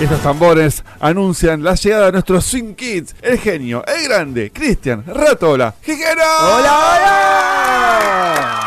Estos tambores anuncian la llegada de nuestros Swing Kids, el genio, el grande, Cristian, Ratola, Jijero. ¡Hola, hola!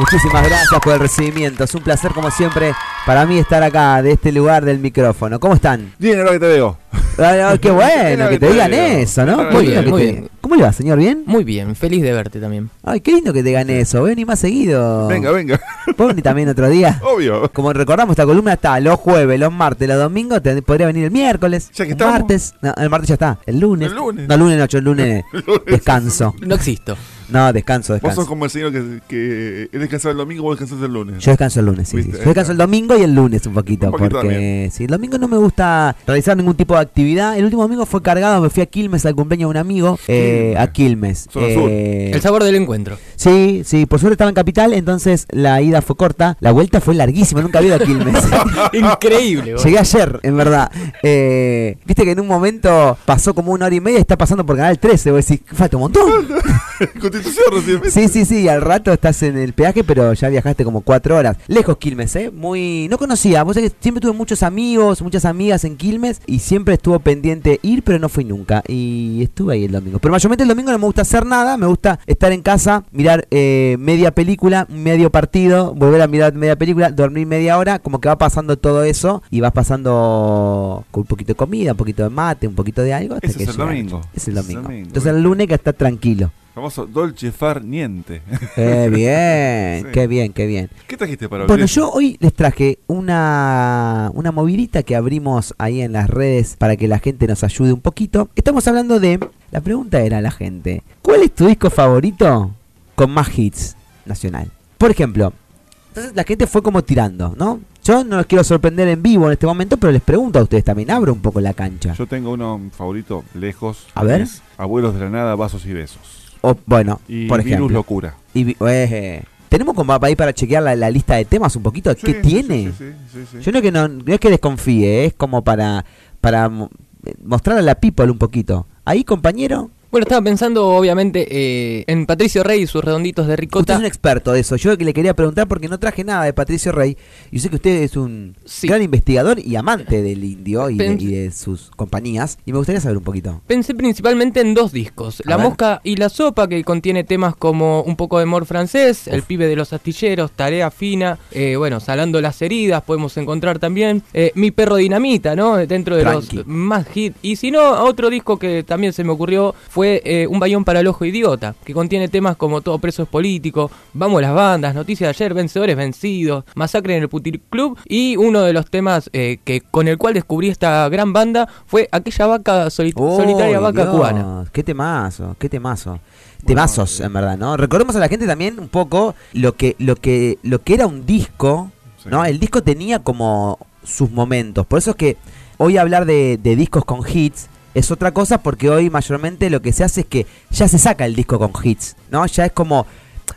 Muchísimas gracias por el recibimiento. Es un placer, como siempre, para mí estar acá, de este lugar del micrófono. ¿Cómo están? Bien, ahora que te veo. Ay, qué bueno que te digan eso, ¿no? Muy bien, muy bien. ¿Cómo le va, señor? ¿Bien? Muy bien, feliz de verte también. Ay, qué lindo que te digan eso. Ven más seguido. Venga, venga. ¿Puedo venir también otro día? Obvio. Como recordamos, esta columna está los jueves, los martes, los domingos. te- podría venir el miércoles. Ya que el martes. No, el martes ya está. El lunes. El lunes. No, el lunes no, yo el lunes descanso. No existo. No, descanso, Vos sos descanso. como el señor que, que él descansaba el domingo, vos descansás el lunes. Yo descanso el lunes, sí, sí. Yo descanso el domingo y el lunes un poquito, Un poquito porque también. sí, el domingo no me gusta realizar ningún tipo de actividad. El último domingo fue cargado, me fui a Quilmes al cumpleaños de un amigo, eh, a Quilmes. Eh, El sabor del encuentro. sí, sí, por suerte estaba en Capital, entonces la ida fue corta, la vuelta fue larguísima, nunca había ido a Quilmes. Increíble. vos. Llegué ayer, en verdad. Eh, Viste que en un momento pasó como una hora y media y está pasando por Canal 13. Vos decís, falta un montón. Constitución recién. Sí, sí, sí, al rato estás en el peaje, pero ya viajaste como cuatro horas. Lejos Quilmes, ¿eh? Muy... No conocía, vos sabés que siempre tuve muchos amigos, muchas amigas en Quilmes y siempre estuvo pendiente ir, pero no fui nunca. Y estuve ahí el domingo. Pero mayormente el domingo no me gusta hacer nada, me gusta estar en casa, mirar eh, media película, medio partido, volver a mirar media película, dormir media hora, como que va pasando todo eso y vas pasando con un poquito de comida, un poquito de mate, un poquito de algo. Hasta Ese que es el domingo. Es el Ese es el domingo. domingo, Entonces el lunes que está tranquilo. Famoso Dolce Far Niente. Qué bien, Sí. qué bien, qué bien. ¿Qué trajiste para Bueno, hoy? yo hoy les traje una, una movidita que abrimos ahí en las redes para que la gente nos ayude un poquito. Estamos hablando de... La pregunta era a la gente, ¿cuál es tu disco favorito con más hits nacional? Por ejemplo, entonces la gente fue como tirando, ¿no? Yo no los quiero sorprender en vivo en este momento, pero les pregunto a ustedes también, abro un poco la cancha. Yo tengo uno favorito lejos. A ver. Abuelos de la Nada, Vasos y Besos. O, bueno, Y por Virus ejemplo. Locura. Y, vi- eh, tenemos como para ahí para chequear la, la lista de temas un poquito, ¿qué Sí, sí, tiene? sí. Yo no, que no, no es que desconfíe, es como para, para mo- mostrar a la people un poquito. Ahí, compañero, Bueno, estaba pensando, obviamente, eh, en Patricio Rey y sus redonditos de usted ricota. es un experto de eso. Yo que le quería preguntar porque no traje nada de Patricio Rey. Y sé que usted es un Sí. gran investigador y amante del indio y de, Pens- y de sus compañías. Y me gustaría saber un poquito. Pensé principalmente en dos discos, A La ver. Mosca y la Sopa, que contiene temas como Un poco de amor francés, El pibe de los astilleros, Tarea fina, eh, bueno, Salando las heridas, podemos encontrar también eh, Mi perro dinamita, ¿no? Dentro de Tranqui. los más hits. Y si no, otro disco que también se me ocurrió fue eh, Un bayón para el ojo idiota, que contiene temas como Todo preso es político, Vamos las bandas, Noticias de ayer, Vencedores vencidos, Masacre en el Putir Club y uno de los temas eh, que con el cual descubrí esta gran banda fue aquella vaca soli- solitaria ¡Oh, vaca Dios! cubana. ¡Qué temazo! ¡Qué temazo! Temazos, en verdad, ¿no? Recordemos a la gente también un poco lo que, lo que, lo que era un disco, Sí. ¿no? El disco tenía como sus momentos. Por eso es que hoy hablar de, de discos con hits es otra cosa porque hoy mayormente lo que se hace es que ya se saca el disco con hits, ¿no? Ya es como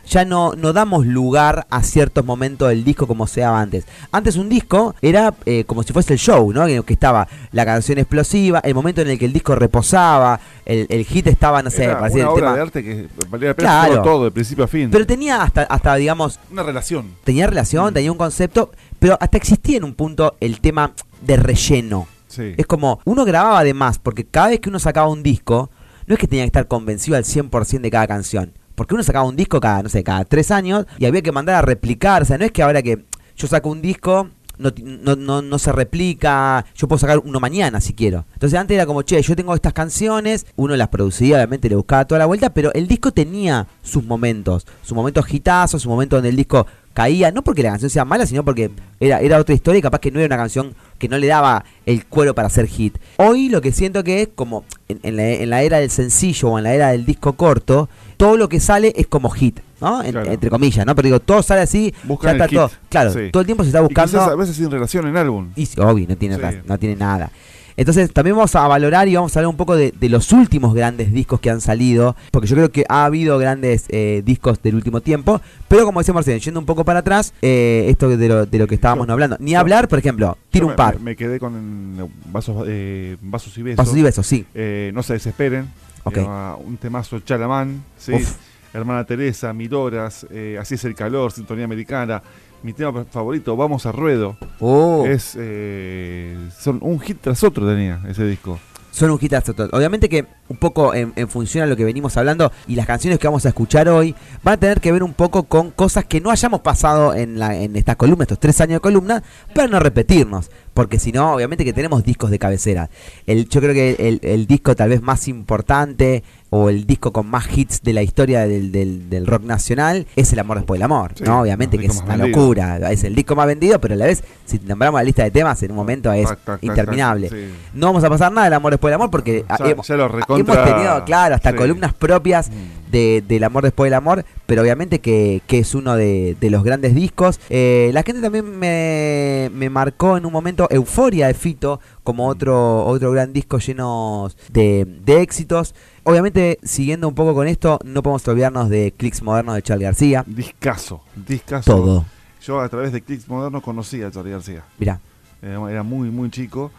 ya no, no damos lugar a ciertos momentos del disco como se daba antes. Antes un disco era eh, como si fuese el show, ¿no? Que, que estaba la canción explosiva, el momento en el que el disco reposaba, el, el hit estaba, no sé, Era una el obra tema. de arte que valía la pena Claro. todo, de principio a fin. Pero tenía hasta, hasta, digamos, una relación. tenía relación, tenía un concepto, pero hasta existía en un punto el tema de relleno. Es como, uno grababa de más, porque cada vez que uno sacaba un disco, no es que tenía que estar convencido al 100% de cada canción. Porque uno sacaba un disco cada, no sé, cada tres años y había que mandar a replicar. O sea, no es que ahora que yo saco un disco, no, no, no, no se replica, yo puedo sacar uno mañana si quiero. Entonces antes era como, che, yo tengo estas canciones, uno las producía, obviamente le buscaba toda la vuelta, pero el disco tenía sus momentos, sus momentos hitazos, su momento donde el disco caía, no porque la canción sea mala, sino porque era, era otra historia y capaz que no era una canción que no le daba el cuero para hacer hit. Hoy lo que siento que es como en, en la, en la era del sencillo o en la era del disco corto, todo lo que sale es como hit, ¿no? En- Claro. Entre comillas, ¿no? Pero digo, todo sale así, Buscan ya está el hit, todo. Claro, sí. todo el tiempo se está Y buscando. quizás a veces sin relación en álbum. Y sí, obvio, no tiene, Sí. no tiene nada. Entonces también vamos a valorar y vamos a hablar un poco de, de los últimos grandes discos que han salido, porque yo creo que ha habido grandes eh, discos del último tiempo, pero como decía Marcelo, yendo un poco para atrás, eh, esto de lo, de lo que estábamos Yo- hablando, ni yo- hablar, por ejemplo, tira un par, Me, me quedé con el vasos, eh, vasos y besos. pasos y besos, sí. Eh, no se desesperen. Un temazo Chalamán. ¿sí? Uf. Hermana Teresa, Mil Horas, eh, Así es el calor, Sintonía Americana. Mi tema favorito, Vamos a Ruedo. Oh, Es, eh, son un hit tras otro tenía ese disco. Son un hitazo. Obviamente que un poco en, en función a lo que venimos hablando y las canciones que vamos a escuchar hoy van a tener que ver un poco con cosas que no hayamos pasado en, la, en estas columnas, estos tres años de columna, para no repetirnos. Porque si no, obviamente que tenemos discos de cabecera. El, yo creo que el disco tal vez más importante o el disco con más hits de la historia del, del- del rock nacional es El Amor Después del Amor. Sí, ¿no? Obviamente que es una vendido. locura. Es el disco más vendido, pero a la vez, si nombramos la lista de temas, en un momento es Tac, tac, tac, interminable. tac, sí. No vamos a pasar nada del amor después del amor porque Ya- ah, hemos, ya lo recontra- hemos tenido, claro, hasta sí. columnas propias Mm. De, del amor después del amor, pero obviamente que, que es uno de, de los grandes discos. Eh, la gente también me, me marcó en un momento Euforia de Fito como otro, otro gran disco lleno de, de éxitos. Obviamente, siguiendo un poco con esto, no podemos olvidarnos de Clicks Modernos de Charlie García. Discaso, discaso. Todo. Yo a través de Clicks Modernos conocí a Charlie García. Mirá. Era, era muy, muy chico.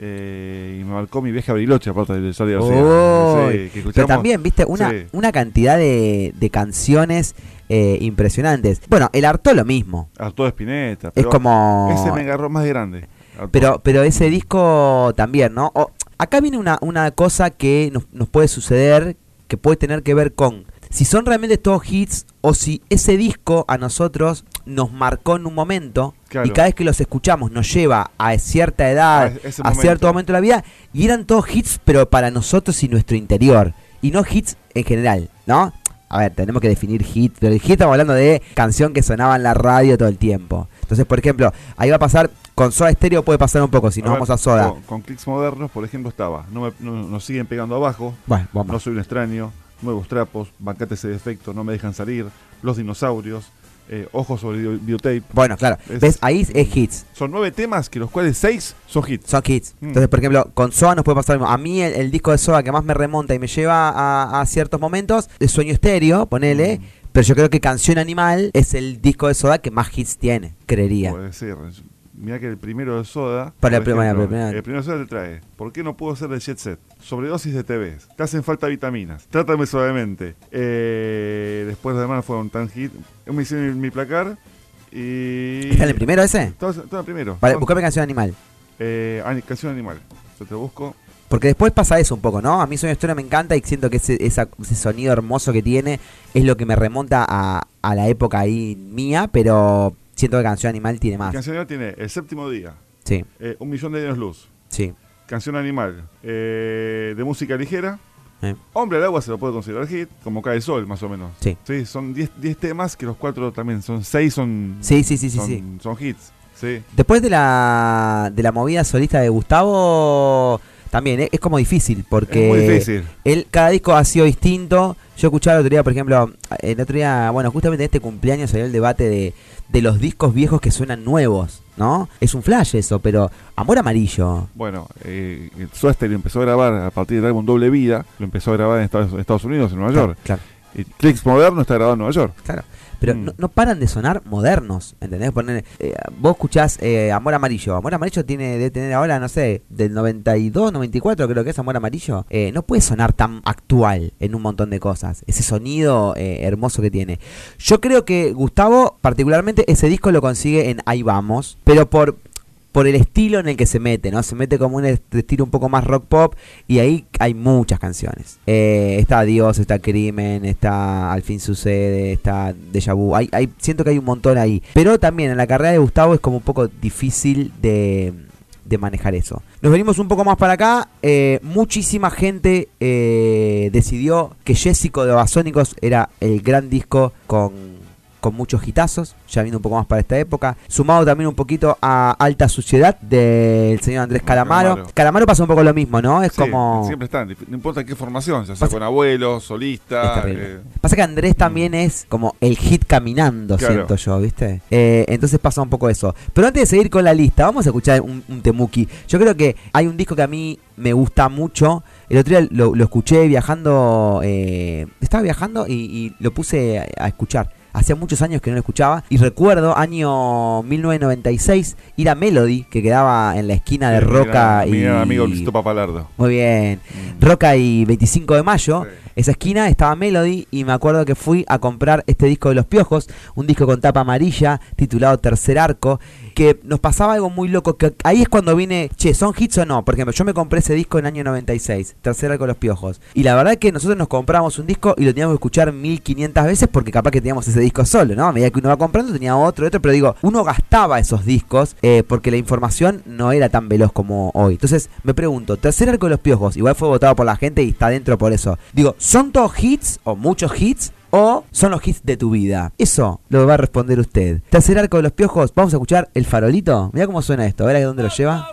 Eh, y me marcó mi vieja Bariloche, aparte de. Uy, Sí, que Pero también, viste, una, Sí. una cantidad de, de canciones eh, impresionantes. Bueno, el Arto lo mismo. Arturo Espineta. Es pero como... Ese me agarró más de grande. Pero, pero ese disco también, ¿no? O- acá viene una, una cosa que nos, nos puede suceder, que puede tener que ver con si son realmente todos hits o si ese disco a nosotros nos marcó en un momento Claro. y cada vez que los escuchamos nos lleva a cierta edad, A cierto momento. de la vida y eran todos hits pero para nosotros y nuestro interior y no hits en general, ¿no? A ver, tenemos que definir hit, pero el hit estamos hablando de canción que sonaba en la radio todo el tiempo. Entonces, por ejemplo, ahí va a pasar, con Soda Stereo puede pasar un poco, si nos ver, vamos a Soda. Con, con Clicks Modernos, por ejemplo, estaba. No me, no- nos siguen pegando abajo. Bueno. No soy un extraño. Nuevos trapos. Bancate ese defecto. No me dejan salir. Los dinosaurios. eh, ojos sobre video- videotape. Bueno, claro. Es- ¿Ves? Ahí es hits. Son nueve temas, que los cuales seis son hits. Son hits. Mm. Entonces, por ejemplo, con Soda nos puede pasar lo mismo. A mí el, el disco de Soda que más me remonta y me lleva a, a ciertos momentos es Sueño Estéreo, ponele. Mm. Pero yo creo que Canción Animal es el disco de Soda que más hits tiene, creería. Puede ser. Mira que el primero de Soda. Para el ejemplo, el primero. el primero de Soda te trae. ¿Por qué no puedo ser de Jet Set? Sobredosis de TVs. Te hacen falta vitaminas. Trátame suavemente. Eh, después de demás fueron tan hit. Me hicieron mi, placar. Y. ¿Está en el primero ese? Estaba, estaba primero. Vale, buscame Canción Animal. Eh, canción animal. Yo te busco. Porque después pasa eso un poco, ¿no? A mí Sueño Estéreo me encanta y siento que ese, esa- ese sonido hermoso que tiene es lo que me remonta a, a la época ahí mía, pero siento que Canción Animal tiene más. Canción animal tiene El séptimo día. Sí, eh, un millón de años luz. sí. Canción animal. eh, de música ligera. Eh. Hombre al agua se lo puede considerar hit. Como cae el sol, más o menos. Sí. Sí, son 10 10 temas que los cuatro también son 6 son, Sí, sí, sí, sí, son, sí. son hits. Sí. Después de la, de la movida solista de Gustavo, también eh, es como difícil, porque muy difícil. él, cada disco ha sido distinto. Yo escuchaba el otro día, por ejemplo, el otro día, bueno, justamente en este cumpleaños salió el debate de, de los discos viejos que suenan nuevos, ¿no? Es un flash eso, pero Amor Amarillo. Bueno, eh, Soda Stereo empezó a grabar a partir del álbum Doble Vida. Lo empezó a grabar en Estados, Unidos, en Nueva York. Claro, Clicks Moderno está grabado en Nueva York. claro. Pero Mm. no, no paran de sonar modernos, ¿entendés? Poner, eh, vos escuchás eh, Amor Amarillo. Amor Amarillo tiene de tener ahora, no sé, del 92, 94 creo que es Amor Amarillo. Eh, no puede sonar tan actual en un montón de cosas. Ese sonido eh, hermoso que tiene. Yo creo que Gustavo, particularmente, ese disco lo consigue en Ahí Vamos, pero por por el estilo en el que se mete, ¿no? Se mete como un est- estilo un poco más rock pop y ahí hay muchas canciones. Eh, está Dios, está Crimen, está Al fin sucede, está Deja Vu. Hay, hay, siento que hay un montón ahí. Pero también en la carrera de Gustavo es como un poco difícil de, de manejar eso. Nos venimos un poco más para acá. Eh, muchísima gente eh, decidió que Jessico de Basónicos era el gran disco con con muchos hitazos, ya viendo un poco más para esta época, sumado también un poquito a Alta Suciedad del señor Andrés Calamaro. Calamaro. Calamaro pasa un poco lo mismo, ¿no? Es Sí, como... Siempre están, no importa qué formación, ya sea con abuelos, solista. eh, Pasa que Andrés también es como el hit caminando, Claro. siento yo, ¿viste? Eh, entonces pasa un poco eso. Pero antes de seguir con la lista, vamos a escuchar un, un temuki. Yo creo que hay un disco que a mí me gusta mucho. El otro día lo, lo escuché viajando, eh, estaba viajando y, y lo puse a, a escuchar. Hacía muchos años que no lo escuchaba. Y recuerdo, año 1996, ir a Melody, que quedaba en la esquina de Sí, mi Roca y. Mi amigo Luisito Papalardo. Muy bien. Mm. Roca y 25 de mayo. Sí. Esa esquina estaba Melody y me acuerdo que fui a comprar este disco de Los Piojos, un disco con tapa amarilla titulado Tercer Arco, que nos pasaba algo muy loco, que ahí es cuando vine, che, ¿son hits o no? Por ejemplo, yo me compré ese disco en el año 96, Tercer Arco de Los Piojos, y la verdad es que nosotros nos compramos un disco y lo teníamos que escuchar 1500 veces porque capaz que teníamos ese disco solo, ¿no? A medida que uno va comprando tenía otro, otro, pero digo, uno gastaba esos discos eh, porque la información no era tan veloz como hoy. Entonces me pregunto, Tercer Arco de Los Piojos, igual fue votado por la gente y está dentro por eso. Digo, ¿son todos hits o muchos hits? ¿O son los hits de tu vida? Eso lo va a responder usted. Tercer arco de los piojos, vamos a escuchar el farolito. Mira cómo suena esto, a ver a dónde lo lleva.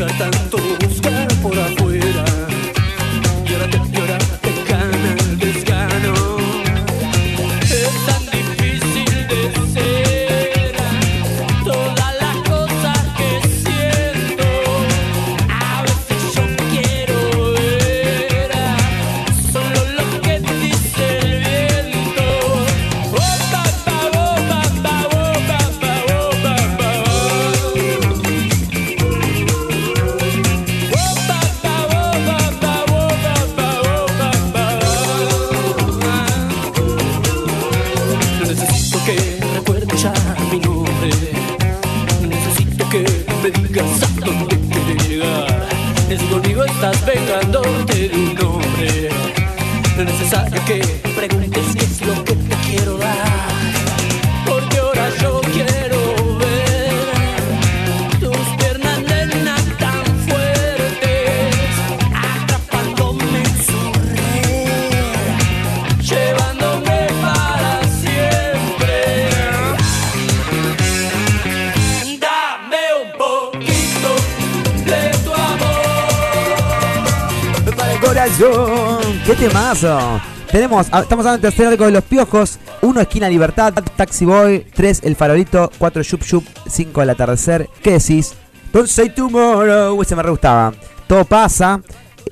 Buscar, tanto qué temazo. Tenemos, estamos hablando del tercer arco de los piojos, 1 esquina Libertad, Taxi Boy, 3 El Farolito, 4 Shup Shup, 5 El Atardecer. ¿Qué decís? Don't say tomorrow, ese me re gustaba. Todo pasa.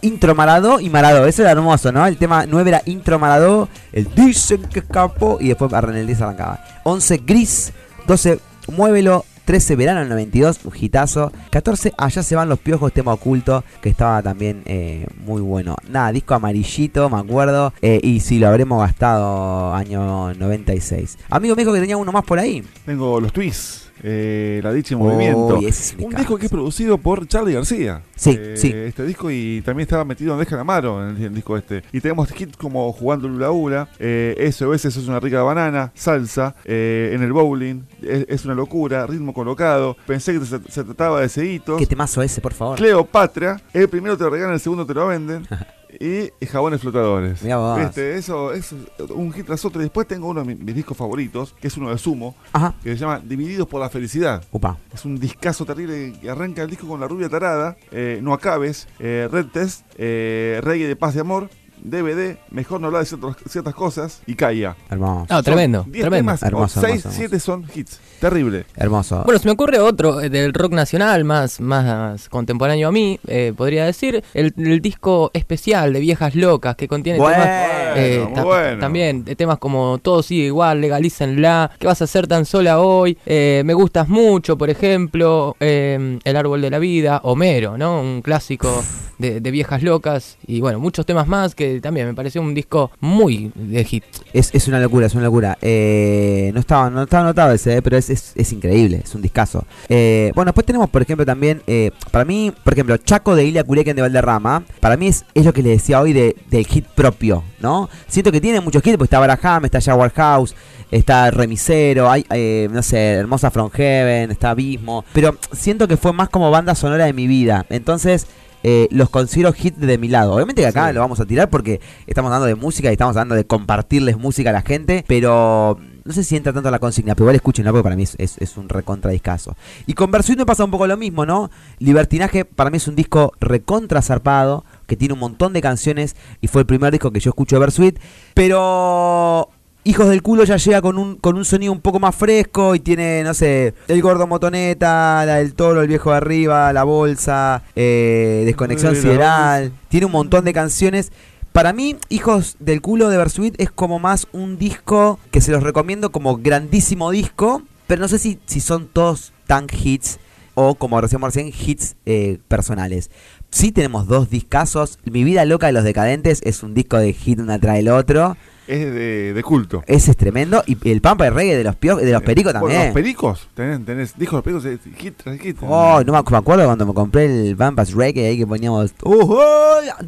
Intro Maradó y Maradó, eso era hermoso, ¿no? El tema 9 era Intro Maradó, el dicen que escapó y después el 10 arrancaba. 11 Gris, 12 Muévelo, 13 Verano del 92, un hitazo. 14 Allá se van los piojos, tema oculto, que estaba también eh, muy bueno. Nada, disco amarillito, me acuerdo. eh, y si lo habremos gastado año 96. Amigo, me dijo que tenía uno más por ahí. Tengo los twists. Eh, la dicha en Uy, movimiento. un disco que es producido por Charlie García. Sí, Eh, sí. Este disco y también estaba metido Andrés Calamaro en el, el disco este. Y tenemos hits como Jugando Lula Ula, eh, SOS eso es una rica banana, Salsa, eh, En el Bowling, es, es una locura, Ritmo Colocado. Pensé que se, se trataba de Ceitos. ¿Qué temazo ese, por favor? Cleopatra, el primero te lo regalan, el segundo te lo venden. y jabones flotadores. Mirá vos. Este, eso es un hit tras otro. Y después tengo uno de mis, mis discos favoritos, que es uno de Sumo, Ajá. que se llama Divididos por la Felicidad. Upa. Es un discazo terrible que arranca el disco con la rubia tarada, eh, No Acabes, eh, Red Test, eh, Reggae de Paz de Amor, DVD, Mejor no hablar de ciertas, ciertas cosas y Caía. Hermoso. No, tremendo, Son 10 tremendo. temas, Hermoso, 6, hermoso, 7 son hits. Terrible. Hermoso. Bueno, se me ocurre otro eh, del rock nacional, más, más contemporáneo a mí, eh, podría decir, el, el disco especial de Viejas Locas, que contiene Bueno, temas, eh, ta- bueno. también de temas como Todo sigue igual, legalícenla, ¿qué vas a hacer tan sola hoy? Eh, me gustas mucho, por ejemplo, eh, El árbol de la vida, Homero, ¿no? Un clásico de, de Viejas Locas, y bueno, muchos temas más que también me pareció un disco muy de hit. Es, es una locura, es una locura. Eh, no estaba no estaba anotado ese, eh, pero es, es, increíble, es un discazo. Eh, bueno, después tenemos, por ejemplo, también, eh, para mí, por ejemplo, Chaco de Ilia Curequen de Valderrama, para mí es, es lo que le decía hoy de, del hit propio, ¿no? Siento que tiene muchos hits, porque está Baraham, está Jaguar House, está Remisero, hay, eh, no sé, Hermosa From Heaven, está Abismo, pero siento que fue más como banda sonora de mi vida. Entonces, eh, los considero hit de mi lado. Obviamente que acá Sí. lo vamos a tirar porque estamos hablando de música y estamos hablando de compartirles música a la gente, pero no sé si entra tanto a la consigna, pero igual escúchenlo porque para mí es, es, es un recontra discazo. Y con Versuit me pasa un poco lo mismo, ¿no? Libertinaje para mí es un disco recontra zarpado, que tiene un montón de canciones y fue el primer disco que yo escucho de Versuit, pero Hijos del culo ya llega con un, con un sonido un poco más fresco y tiene, no sé, el gordo motoneta, la del toro, el viejo de arriba, la bolsa, eh, desconexión Uy, sideral. Tiene un montón de canciones. Para mí, Hijos del culo de Versuit es como más un disco que se los recomiendo como grandísimo disco, pero no sé si, si son todos tan hits o como decíamos recién, hits eh, personales. Sí tenemos dos discazos. Mi vida loca de los decadentes es un disco de hit una tras el otro. Es de, de culto. Ese es tremendo. Y el Pampa de Reggae de los, pio- de los Pericos Bueno, también. Los pericos, tenés, tenés, dijo los pericos, eh, hit tras hit. Oh, no me, acuerdo cuando me compré el Pampas Reggae ahí que poníamos. "Uh,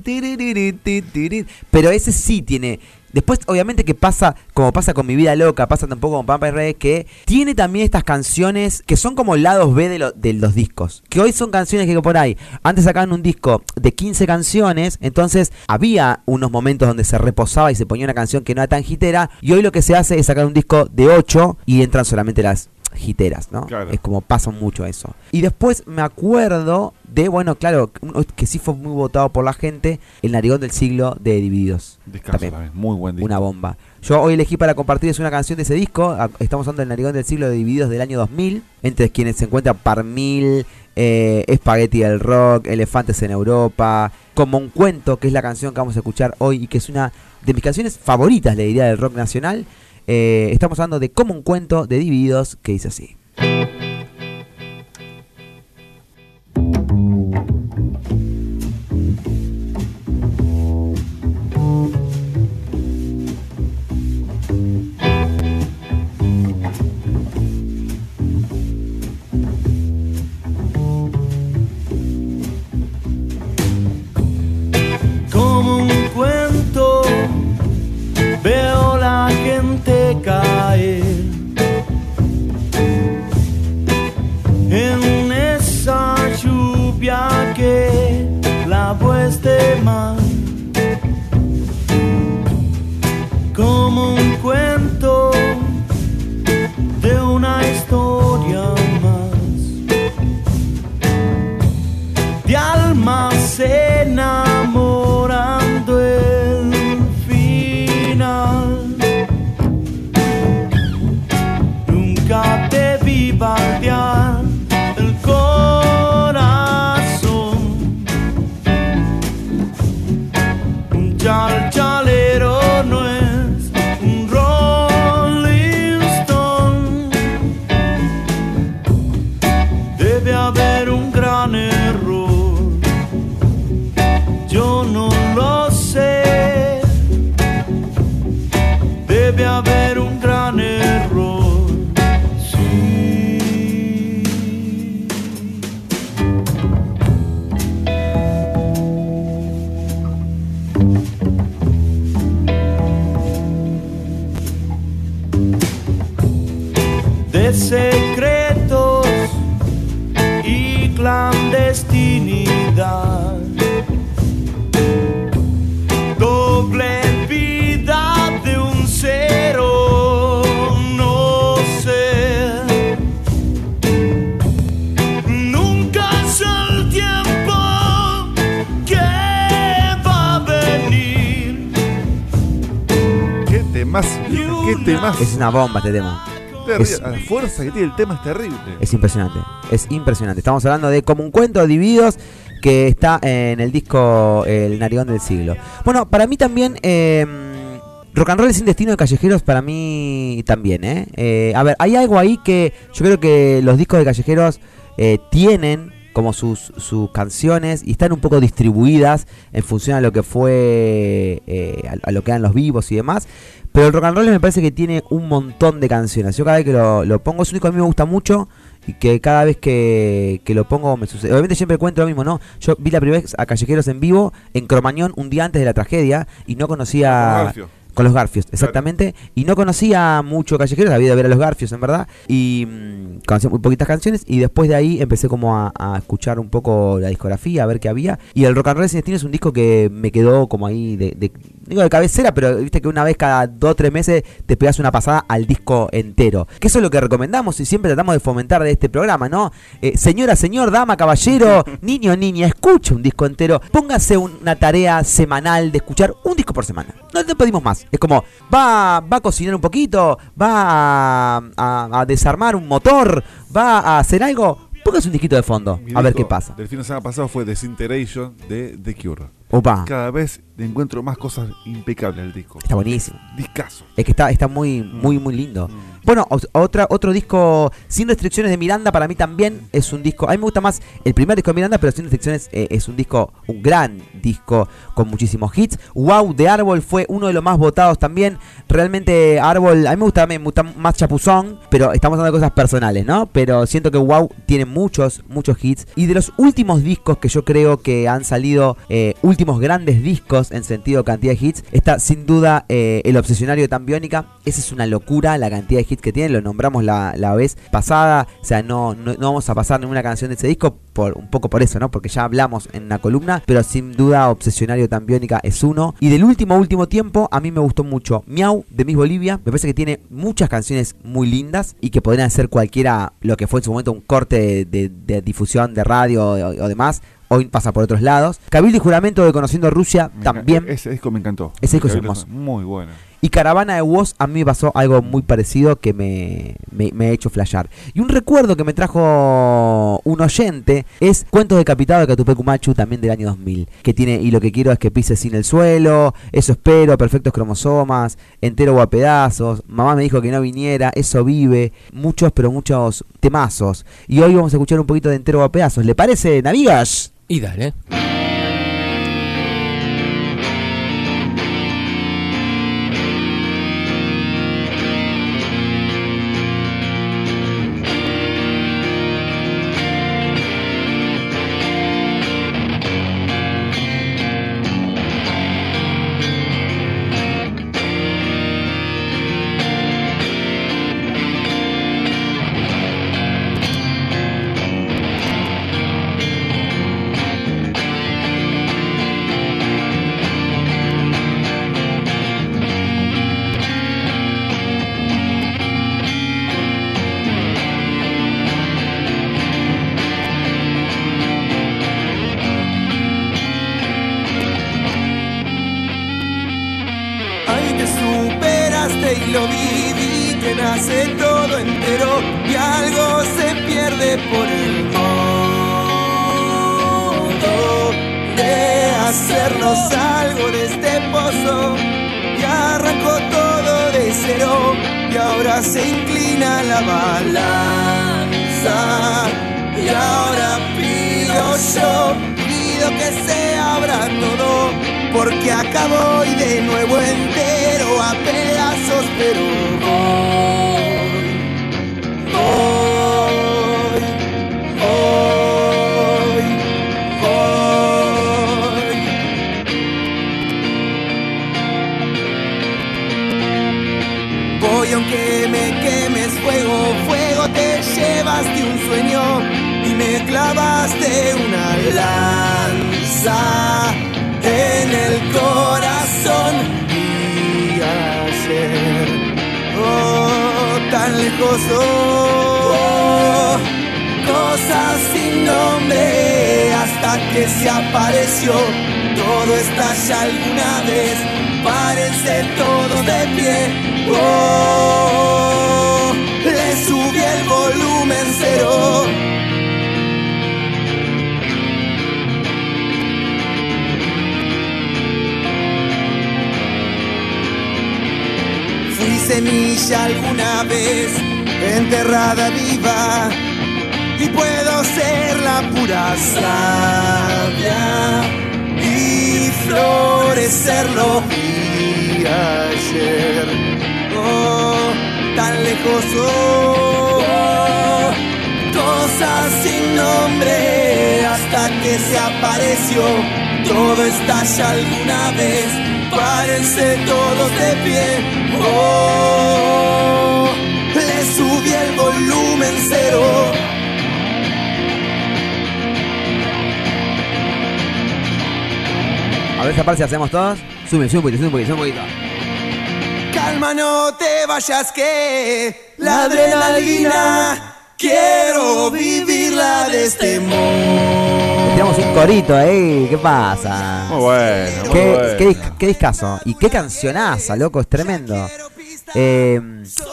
tiri". Pero ese sí tiene. Después, obviamente, que pasa, como pasa con mi vida loca, pasa tampoco con Pampa Reggae, que tiene también estas canciones que son como lados B de, de los discos. Que hoy son canciones que por ahí, antes sacaban un disco de 15 canciones, entonces había unos momentos donde se reposaba y se ponía una canción que no era tan hitera, y hoy lo que se hace es sacar un disco de 8 y entran solamente las hiteras, ¿no? Claro. Es como pasa mucho eso. Y después me acuerdo de, bueno, claro, que sí fue muy votado por la gente, el narigón del siglo de Divididos. Descanso También. también, muy buen disco. Una bomba. Yo hoy elegí para compartir es una canción de ese disco. A- Estamos hablando del Narigón del siglo de Divididos del año 2000. Entre quienes se encuentran Parmil, eh, Spaghetti del Rock, Elefantes en Europa. Como un cuento, que es la canción que vamos a escuchar hoy y que es una de mis canciones favoritas, le diría, del rock nacional. Eh, estamos hablando de Como un cuento de Divididos que dice así. Una bomba este tema. es- La fuerza que tiene el tema es terrible. Es impresionante, es impresionante. Estamos hablando de como un cuento divididos que está en el disco El Narigón del Siglo. Bueno, para mí también eh, Rock and Roll sin destino de callejeros, para mí también. ¿eh? Eh, a ver, hay algo ahí que yo creo que los discos de callejeros eh, tienen como sus, sus canciones y están un poco distribuidas en función a lo que fue, eh, a, a lo que eran los vivos y demás. Pero el rock and roll me parece que tiene un montón de canciones. Yo cada vez que lo, pongo, es un disco que a mí me gusta mucho y que cada vez que, que lo pongo me sucede. Obviamente siempre cuento lo mismo, ¿no? Yo vi la primera vez a Callejeros en vivo en Cromañón un día antes de la tragedia y no Con conocía... Con los Garfios, exactamente. Y no conocía mucho Callejeros, había de ver a los Garfios, en verdad. Y mm, conocía muy poquitas canciones. Y después de ahí empecé como a, a escuchar un poco la discografía, a ver qué había. Y el Rock and Roll Sin Destino es un disco que me quedó como ahí de, de- digo de cabecera, pero viste que una vez cada dos o tres meses te pegas una pasada al disco entero. Que eso es lo que recomendamos y siempre tratamos de fomentar de este programa, ¿no? Eh, señora, señor, dama, caballero, niño, niña, escuche un disco entero. Póngase una tarea semanal de escuchar un disco por semana. No te pedimos más. Es como, va, va a cocinar un poquito, va a, a- a desarmar un motor, va a hacer algo. Póngase un disquito de fondo, Mi a ver qué pasa. Del fin de semana pasado fue Disintegration de The Cure. Opa, Cada vez encuentro más cosas impecables del disco. está buenísimo. Discaso. Es que está, está muy, muy, muy lindo. Bueno, otra, otro disco sin restricciones de Miranda para mí también es un disco. A mí me gusta más el primer disco de Miranda, pero sin restricciones eh, es un disco, un gran disco con muchísimos hits. Wow, de Árbol fue uno de los más votados también. Realmente Árbol, a mí me gusta, me gusta más Chapuzón, pero estamos hablando de cosas personales, ¿no? Pero siento que Wow tiene muchos, muchos hits. Y de los últimos discos que yo creo que han salido, eh, últimos grandes discos en sentido cantidad de hits, está sin duda eh, El Obsesionario de Tambiónica. Esa es una locura la cantidad de hits que tiene, lo nombramos la, la vez pasada. O sea, no, no, no vamos a pasar ninguna canción de ese disco, por un poco por eso, ¿no? Porque ya hablamos en una columna, pero sin duda Obsesionario Tambiónica es uno. Y del último, último tiempo, a mí me gustó mucho Miau de Miss Bolivia. Me parece que tiene muchas canciones muy lindas y que podrían ser cualquiera, lo que fue en su momento un corte de, de- de difusión de radio o, o demás. Hoy pasa por otros lados. Cabildo y Juramento de Conociendo Rusia Me también. enca- Ese disco me encantó. Ese disco es hermoso. Muy bueno. Y Caravana de Woz a mí me pasó algo muy parecido que me, me, ha hecho flashear. Y un recuerdo que me trajo un oyente es Cuentos decapitados de Catupecu Machu, también del año 2000. Que tiene, y lo que quiero es que pise sin el suelo, eso espero, perfectos cromosomas, entero o a pedazos, mamá me dijo que no viniera, eso vive, muchos, pero muchos temazos. Y hoy vamos a escuchar un poquito de entero o a pedazos. ¿Le parece, Navigas? Y dale. En el corazón. Y ayer, oh, tan lejos, oh, cosas sin nombre hasta que se apareció. Todo estalla alguna vez, parece todo de pie. Oh, le subí el volumen cero. Semilla alguna vez, enterrada viva, y puedo ser la pura savia y florecerlo vi ayer. Oh, tan lejos, oh, cosas sin nombre hasta que se apareció. Todo estalla alguna vez, párense todos de pie. Oh, le subí el volumen cero. A ver esa parte si hacemos todos. Sube, sube un poquito, sube un poquito, sube un poquito. Calma, no te vayas que la adrenalina quiero vivirla de este modo. Tiramos un corito ahí, ¿qué pasa? Muy bueno, muy ¿Qué, bueno. qué, dis- qué discazo? Y qué cancionaza, loco, es tremendo. Eh,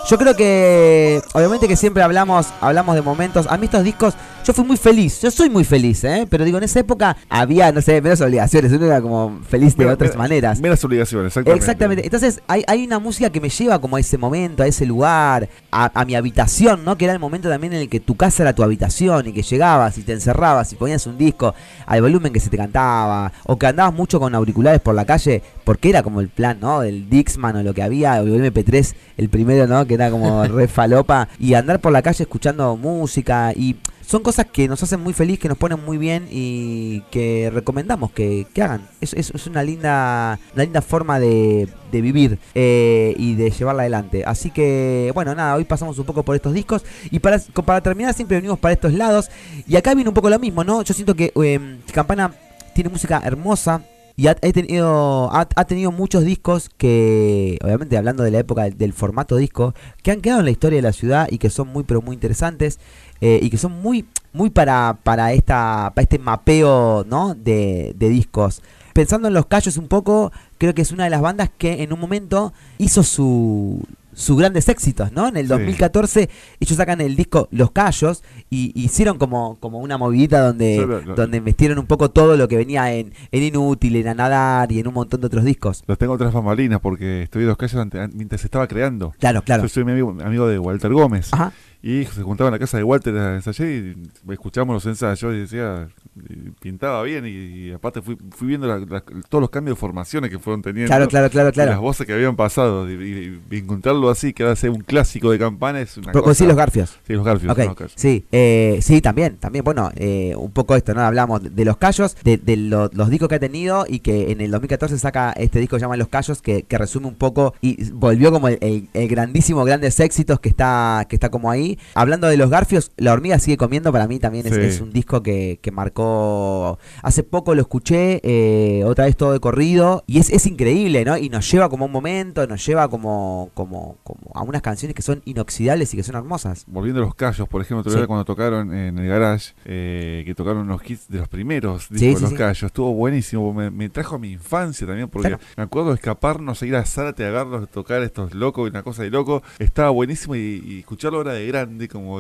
yo creo que, obviamente que siempre hablamos, hablamos de momentos. A mí estos discos, yo fui muy feliz, yo soy muy feliz, ¿eh? Pero digo, en esa época había, no sé, menos obligaciones, uno era como feliz de Mira, otras mira, maneras. Menos obligaciones, exactamente. Exactamente. Entonces hay, hay una música que me lleva como a ese momento, a ese lugar, a, a mi habitación, ¿no? Que era el momento también en el que tu casa era tu habitación y que llegabas y te encerrabas y ponías un disco al volumen que se te cantaba o que andabas mucho con auriculares por la calle porque era como el plan, ¿no? Del Dixman o lo que había, o el MP3, el primero, ¿no? Que era como re falopa y andar por la calle escuchando música y son cosas que nos hacen muy feliz, que nos ponen muy bien y que recomendamos que, que hagan. Es, es, es una linda una linda forma de, de vivir eh, y de llevarla adelante. Así que, bueno, nada, hoy pasamos un poco por estos discos y para, para terminar siempre venimos para estos lados. Y acá viene un poco lo mismo, ¿no? Yo siento que eh, Campana tiene música hermosa. Y ha, tenido, ha, tenido muchos discos que, obviamente hablando de la época del, del formato disco, que han quedado en la historia de la ciudad y que son muy, pero muy interesantes eh, y que son muy, muy para, para, esta, para este mapeo ¿no? de, de discos. Pensando en Los Callos un poco, creo que es una de las bandas que en un momento hizo su, sus grandes éxitos, ¿no? En el Sí. 2014 ellos sacan el disco Los Callos y hicieron como, como una movidita donde, Sí, donde metieron un poco todo lo que venía en, en Inútil, en Anadar y en un montón de otros discos. Los tengo tras bambalinas porque estuve ante- an- mientras se estaba creando. Claro, claro. Yo soy mi amigo, amigo de Walter Gómez. Ajá. Y se juntaba en la casa de Walter a ensayar y escuchamos los ensayos y decía, pintaba bien y, y aparte fui, fui viendo la- la- todos los cambios de formaciones que fueron teniendo. Claro, claro, claro, y las claro. voces que habían pasado y, y- y encontrarlo así, que va a ser un clásico de campana es una Pero- cosa... sí, los Garfios. Sí, los Garfios. Los sí, eh, sí, también, también, bueno, eh, un poco esto, ¿no? Hablamos de, de Los Callos, de, de lo- los discos que ha tenido y que en el 2014 saca este disco que se llama Los Callos, que, que resume un poco y volvió como el, el- el grandísimo, grandes éxitos que está, que está como ahí. Hablando de Los Garfios, La Hormiga Sigue Comiendo para mí también es, Sí. es un disco que, que marcó, hace poco lo escuché, eh, otra vez todo de corrido, y es, es increíble, ¿no? Y nos lleva como a un momento, nos lleva como, como, como a unas canciones que son inoxidables y que son hermosas. Volviendo a los callos, por ejemplo, Sí. cuando tocaron en el garage, eh, que tocaron los hits de los primeros discos Sí, de los callos, estuvo buenísimo, me, me trajo a mi infancia también, porque Claro. me acuerdo de escaparnos, ir a Zárate a verlos tocar estos locos, una cosa de loco, estaba buenísimo y, y escucharlo ahora de grande, como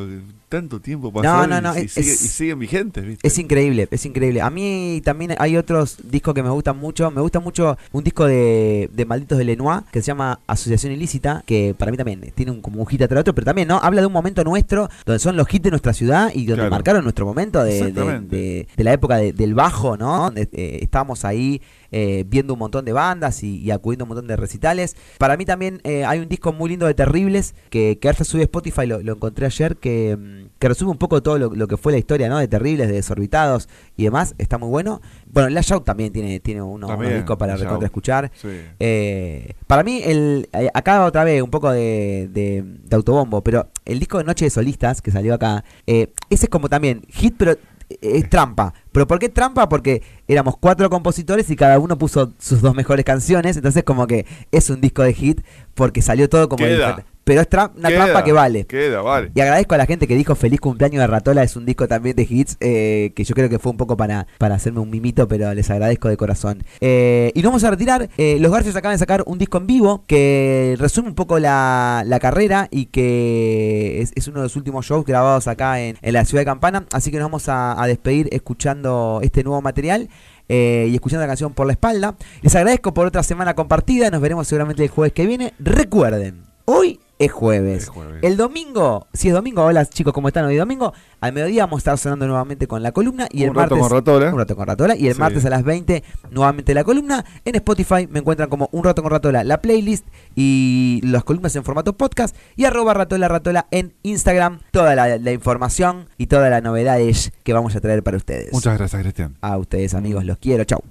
tanto tiempo pasó no, no, y, y es- sigue- es- y siguen vigentes, ¿viste? Es increíble, es increíble. A mí también hay otros discos que me gustan mucho. Me gusta mucho un disco de, de Malditos de Lenoir que se llama Asociación Ilícita, que para mí también tiene un, como un hit atrás otro, pero también no habla de un momento nuestro donde son los hits de nuestra ciudad y donde Claro. marcaron nuestro momento de, de, de- la época de- del bajo, ¿no? Donde, eh, estábamos ahí eh, viendo un montón de bandas y, y acudiendo a un montón de recitales. Para mí también eh, hay un disco muy lindo de Terribles que, que sube a Spotify, lo, lo encontré ayer, que, mm, que resume un poco todo lo, lo que fue la historia ¿no? de Terribles, de Desorbitados y demás. Está muy bueno. Bueno, Lash Out también tiene, tiene uno, unos También, discos para recontra escuchar. Sí. Eh, para mí, el, eh, acá otra vez un poco de, de- de autobombo, pero el disco de Noche de Solistas que salió acá, ese es como también hit, pero es trampa. ¿Pero por qué trampa? Porque éramos cuatro compositores y cada uno puso sus dos mejores canciones, entonces como que es un disco de hit porque salió todo como Queda. Pero es tra- una Queda, trampa que vale. Queda, vale. Y agradezco a la gente que dijo feliz cumpleaños de Ratola, es un disco también de hits, eh, que yo creo que fue un poco para, para hacerme un mimito, pero les agradezco de corazón. Eh, y nos vamos a retirar, eh, los Garfios acaban de sacar un disco en vivo que resume un poco la, la carrera y que es, es uno de los últimos shows grabados acá en, en la ciudad de Campana, así que nos vamos a, a despedir escuchando este nuevo material. eh, y escuchando la canción por la espalda. Les agradezco por otra semana compartida. Nos veremos seguramente el jueves que viene. Recuerden, hoy es jueves. Es jueves. El domingo, si es domingo, hola chicos, ¿cómo están hoy domingo? Al mediodía vamos a estar sonando nuevamente con la columna y el Un rato martes con Ratola. un rato con Ratola y el Sí. martes a las 20 nuevamente la columna. En Spotify me encuentran como un rato con Ratola la playlist y las columnas en formato podcast y arroba Ratola Ratola en Instagram. Toda la, la información y todas las novedades que vamos a traer para ustedes. Muchas gracias, Cristian. A ustedes amigos, los quiero, chau.